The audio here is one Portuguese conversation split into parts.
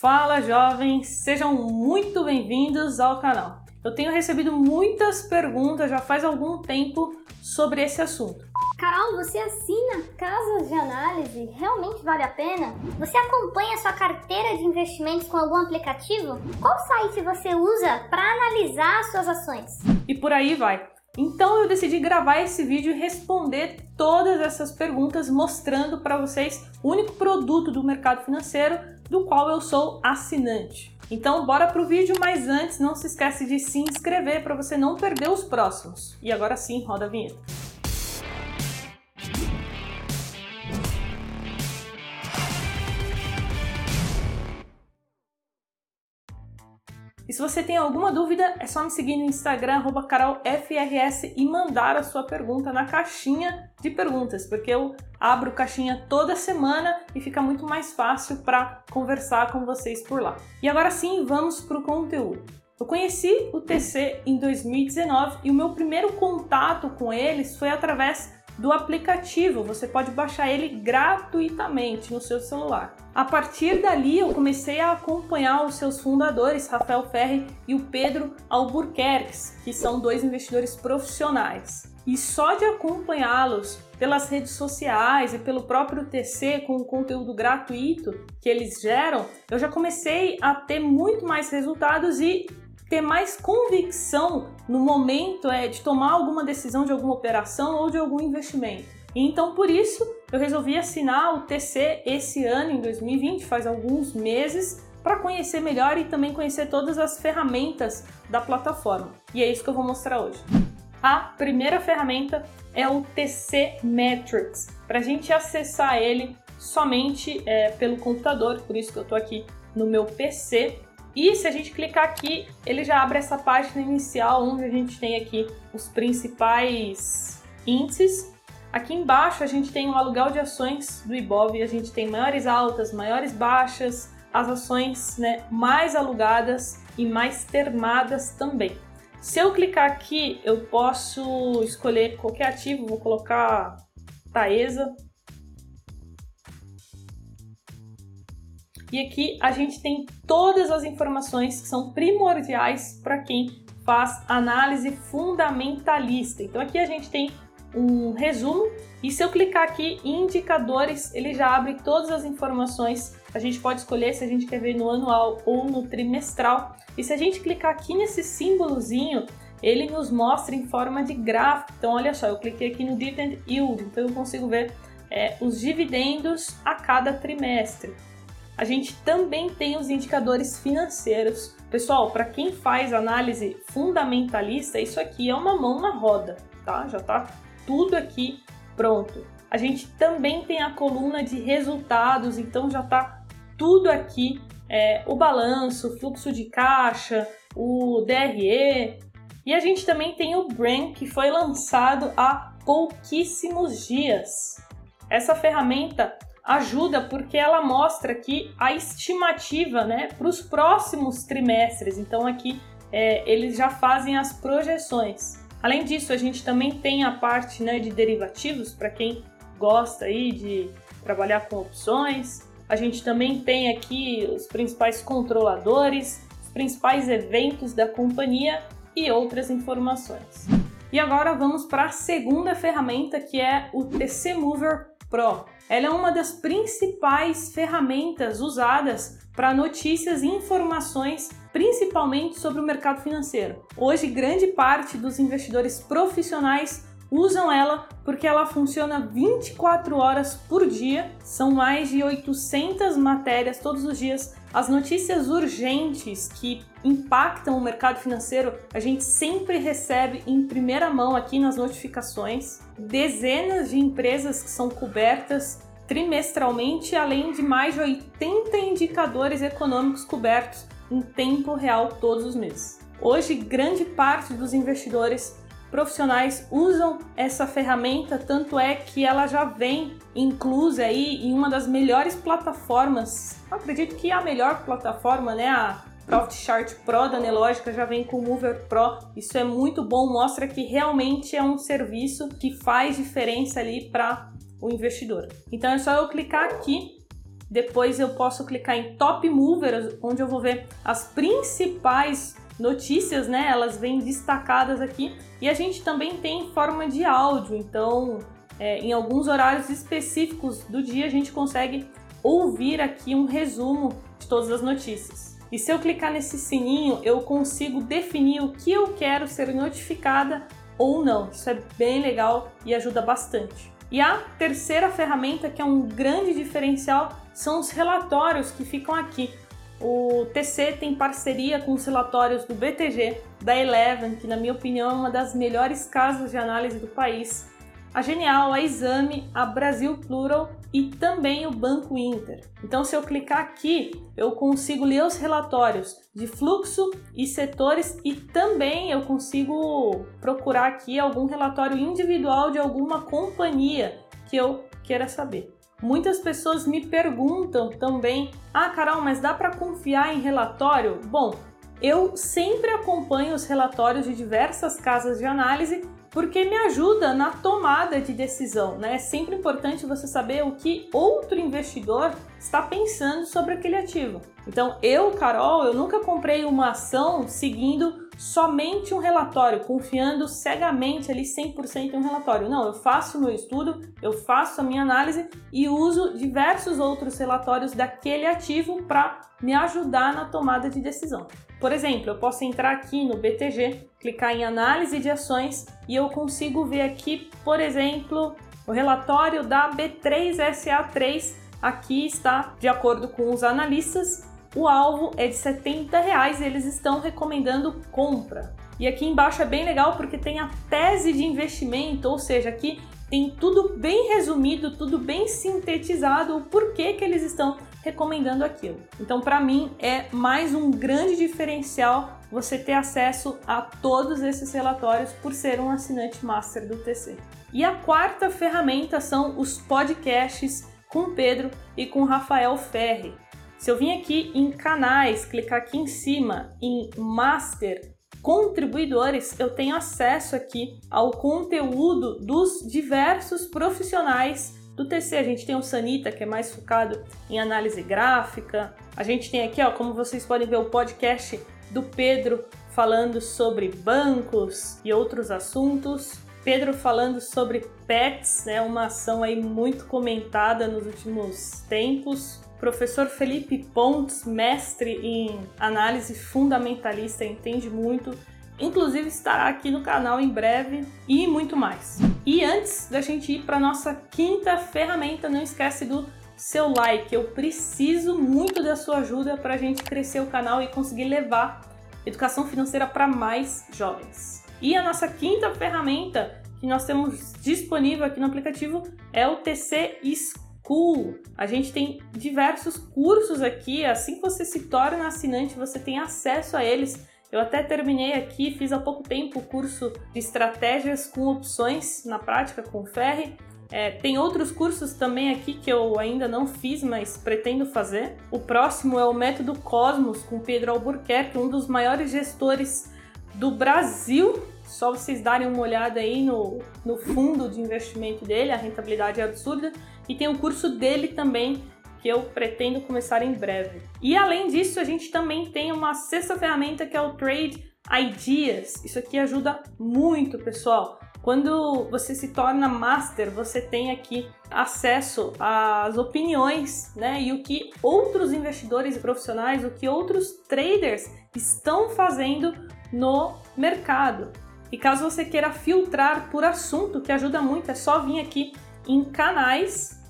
Fala jovens, sejam muito bem-vindos ao canal. Eu tenho recebido muitas perguntas já faz algum tempo sobre esse assunto. Carol, você assina casas de análise? Realmente vale a pena? Você acompanha sua carteira de investimentos com algum aplicativo? Qual site você usa para analisar suas ações? E por aí vai. Então eu decidi gravar esse vídeo e responder todas essas perguntas, mostrando para vocês o único produto do mercado financeiro do qual eu sou assinante. Então bora pro vídeo, mas antes não se esquece de se inscrever para você não perder os próximos. E agora sim, roda a vinheta. E se você tem alguma dúvida, é só me seguir no Instagram, carolfrs, e mandar a sua pergunta na caixinha de perguntas, porque eu abro caixinha toda semana e fica muito mais fácil para conversar com vocês por lá. E agora sim, vamos para o conteúdo. Eu conheci o TC em 2019 e o meu primeiro contato com eles foi através do aplicativo. Você pode baixar ele gratuitamente no seu celular. A partir dali, eu comecei a acompanhar os seus fundadores, Rafael Ferri e o Pedro Albuquerque, que são dois investidores profissionais. E só de acompanhá-los pelas redes sociais e pelo próprio TC com o conteúdo gratuito que eles geram, eu já comecei a ter muito mais resultados e ter mais convicção no momento é, de tomar alguma decisão de alguma operação ou de algum investimento. Então, por isso, eu resolvi assinar o TC esse ano, em 2020, faz alguns meses, para conhecer melhor e também conhecer todas as ferramentas da plataforma. E é isso que eu vou mostrar hoje. A primeira ferramenta é o TC Metrics. Para a gente acessar ele somente é, pelo computador, por isso que eu estou aqui no meu PC. E se a gente clicar aqui, ele já abre essa página inicial onde a gente tem aqui os principais índices Aqui embaixo a gente tem o aluguel de ações do Ibov, a gente tem maiores altas, maiores baixas, as ações né, mais alugadas e mais termadas também. Se eu clicar aqui, eu posso escolher qualquer ativo, vou colocar Taesa. E aqui a gente tem todas as informações que são primordiais para quem faz análise fundamentalista. Então aqui a gente tem um resumo e se eu clicar aqui em indicadores, ele já abre todas as informações. A gente pode escolher se a gente quer ver no anual ou no trimestral. E se a gente clicar aqui nesse símbolozinho, ele nos mostra em forma de gráfico. Então, olha só, eu cliquei aqui no Dividend Yield, então eu consigo ver é, os dividendos a cada trimestre. A gente também tem os indicadores financeiros. Pessoal, para quem faz análise fundamentalista, isso aqui é uma mão na roda, tá? Já está tudo aqui pronto. A gente também tem a coluna de resultados, então já está tudo aqui: é, o balanço, o fluxo de caixa, o DRE. E a gente também tem o Brain, que foi lançado há pouquíssimos dias. Essa ferramenta ajuda porque ela mostra aqui a estimativa né, para os próximos trimestres. Então aqui é, eles já fazem as projeções. Além disso, a gente também tem a parte né, de derivativos, para quem gosta aí de trabalhar com opções. A gente também tem aqui os principais controladores, os principais eventos da companhia e outras informações. E agora vamos para a segunda ferramenta que é o TC Mover Pro. Ela é uma das principais ferramentas usadas para notícias e informações, principalmente sobre o mercado financeiro. Hoje, grande parte dos investidores profissionais usam ela porque ela funciona 24 horas por dia, são mais de 800 matérias todos os dias. As notícias urgentes que impactam o mercado financeiro, a gente sempre recebe em primeira mão aqui nas notificações. Dezenas de empresas que são cobertas trimestralmente, além de mais de 80 indicadores econômicos cobertos em tempo real todos os meses. Hoje, grande parte dos investidores profissionais usam essa ferramenta, tanto é que ela já vem inclusa aí em uma das melhores plataformas. Eu acredito que a melhor plataforma, né, a Profit Chart Pro da Nelogica já vem com o Mover Pro. Isso é muito bom, mostra que realmente é um serviço que faz diferença ali para o investidor. Então é só eu clicar aqui Depois eu posso clicar em Top Movers, onde eu vou ver as principais notícias, né? Elas vêm destacadas aqui. E a gente também tem forma de áudio, então é, em alguns horários específicos do dia a gente consegue ouvir aqui um resumo de todas as notícias. E se eu clicar nesse sininho, eu consigo definir o que eu quero ser notificada ou não. Isso é bem legal e ajuda bastante. E a terceira ferramenta, que é um grande diferencial, são os relatórios que ficam aqui. O TC tem parceria com os relatórios do BTG, da Eleven, que na minha opinião é uma das melhores casas de análise do país, a Genial, a Exame, a Brasil Plural e também o Banco Inter. Então, se eu clicar aqui, eu consigo ler os relatórios de fluxo e setores e também eu consigo procurar aqui algum relatório individual de alguma companhia que eu queira saber. Muitas pessoas me perguntam também: "Ah, Carol, mas dá para confiar em relatório?" Bom, eu sempre acompanho os relatórios de diversas casas de análise porque me ajuda na tomada de decisão, né? É sempre importante você saber o que outro investidor está pensando sobre aquele ativo. Então, eu, Carol, eu nunca comprei uma ação seguindo somente um relatório, confiando cegamente ali 100% em um relatório. Não, eu faço meu estudo, eu faço a minha análise e uso diversos outros relatórios daquele ativo para me ajudar na tomada de decisão. Por exemplo, eu posso entrar aqui no BTG, clicar em análise de ações e eu consigo ver aqui, por exemplo, o relatório da B3SA3. Aqui está, de acordo com os analistas, o alvo é de 70 reais e eles estão recomendando compra. E aqui embaixo é bem legal porque tem a tese de investimento, ou seja, aqui tem tudo bem resumido, tudo bem sintetizado, o porquê que eles estão recomendando aquilo. Então, para mim, é mais um grande diferencial você ter acesso a todos esses relatórios por ser um assinante master do TC. E a quarta ferramenta são os podcasts com Pedro e com Rafael Ferri. Se eu vim aqui em canais, clicar aqui em cima em Master Contribuidores, eu tenho acesso aqui ao conteúdo dos diversos profissionais do TC, a gente tem o Sanita, que é mais focado em análise gráfica. A gente tem aqui, ó, como vocês podem ver, o podcast do Pedro falando sobre bancos e outros assuntos. Pedro falando sobre pets, né, uma ação aí muito comentada nos últimos tempos. Professor Felipe Pontes, mestre em análise fundamentalista, entende muito inclusive estará aqui no canal em breve e muito mais. E antes da gente ir para nossa quinta ferramenta, não esquece do seu like. Eu preciso muito da sua ajuda para a gente crescer o canal e conseguir levar educação financeira para mais jovens. E a nossa quinta ferramenta que nós temos disponível aqui no aplicativo é o TC School. A gente tem diversos cursos aqui, assim que você se torna assinante, você tem acesso a eles eu até terminei aqui, fiz há pouco tempo o curso de estratégias com opções na prática com o Ferri. É, tem outros cursos também aqui que eu ainda não fiz, mas pretendo fazer. O próximo é o Método Cosmos com Pedro Albuquerque, um dos maiores gestores do Brasil. Só vocês darem uma olhada aí no, no fundo de investimento dele, a rentabilidade é absurda. E tem o curso dele também, que eu pretendo começar em breve. E além disso, a gente também tem uma sexta ferramenta que é o Trade Ideas. Isso aqui ajuda muito, pessoal. Quando você se torna master, você tem aqui acesso às opiniões, né? E o que outros investidores e profissionais, o que outros traders estão fazendo no mercado. E caso você queira filtrar por assunto, que ajuda muito, é só vir aqui em canais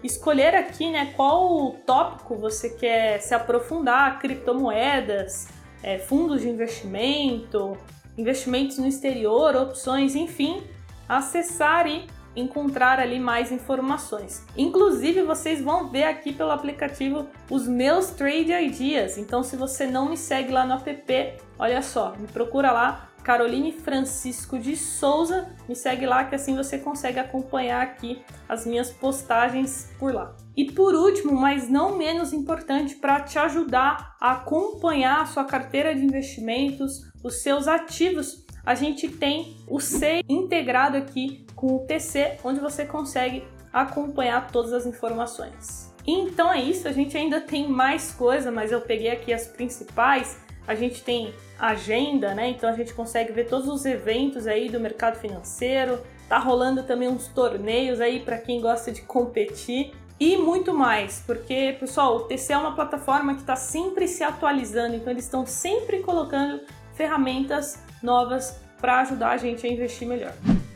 escolher aqui né, qual tópico você quer se aprofundar, criptomoedas, é, fundos de investimento, investimentos no exterior, opções, enfim, acessar e encontrar ali mais informações. Inclusive, vocês vão ver aqui pelo aplicativo os meus trade ideas. Então, se você não me segue lá no app, olha só, me procura lá Caroline Francisco de Souza. Me segue lá que assim você consegue acompanhar aqui as minhas postagens por lá. E por último, mas não menos importante, para te ajudar a acompanhar a sua carteira de investimentos, os seus ativos, a gente tem o C integrado aqui com o TC, onde você consegue acompanhar todas as informações. Então é isso, a gente ainda tem mais coisa, mas eu peguei aqui as principais. A gente tem agenda, né? Então a gente consegue ver todos os eventos aí do mercado financeiro. Tá rolando também uns torneios aí para quem gosta de competir e muito mais, porque pessoal, o TC é uma plataforma que está sempre se atualizando, então eles estão sempre colocando ferramentas novas para ajudar a gente a investir melhor.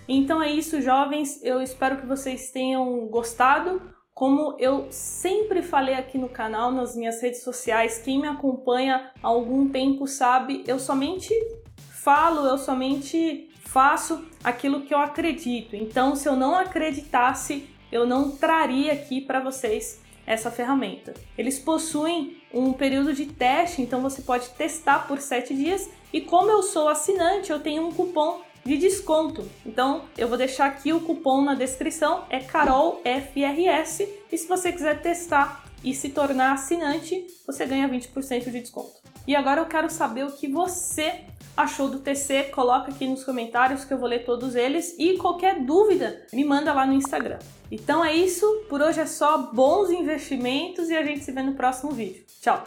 Então é isso, jovens. Eu espero que vocês tenham gostado. Como eu sempre falei aqui no canal, nas minhas redes sociais, quem me acompanha há algum tempo sabe, eu somente falo, eu somente faço aquilo que eu acredito. Então, se eu não acreditasse, eu não traria aqui para vocês essa ferramenta. Eles possuem um período de teste, então você pode testar por 7 dias. E como eu sou assinante, eu tenho um cupom de desconto. Então eu vou deixar aqui o cupom na descrição, é CarolFRS. E se você quiser testar e se tornar assinante, você ganha 20% de desconto. E agora eu quero saber o que você achou do TC, coloca aqui nos comentários que eu vou ler todos eles e qualquer dúvida me manda lá no Instagram. Então é isso, por hoje é só bons investimentos e a gente se vê no próximo vídeo. Tchau!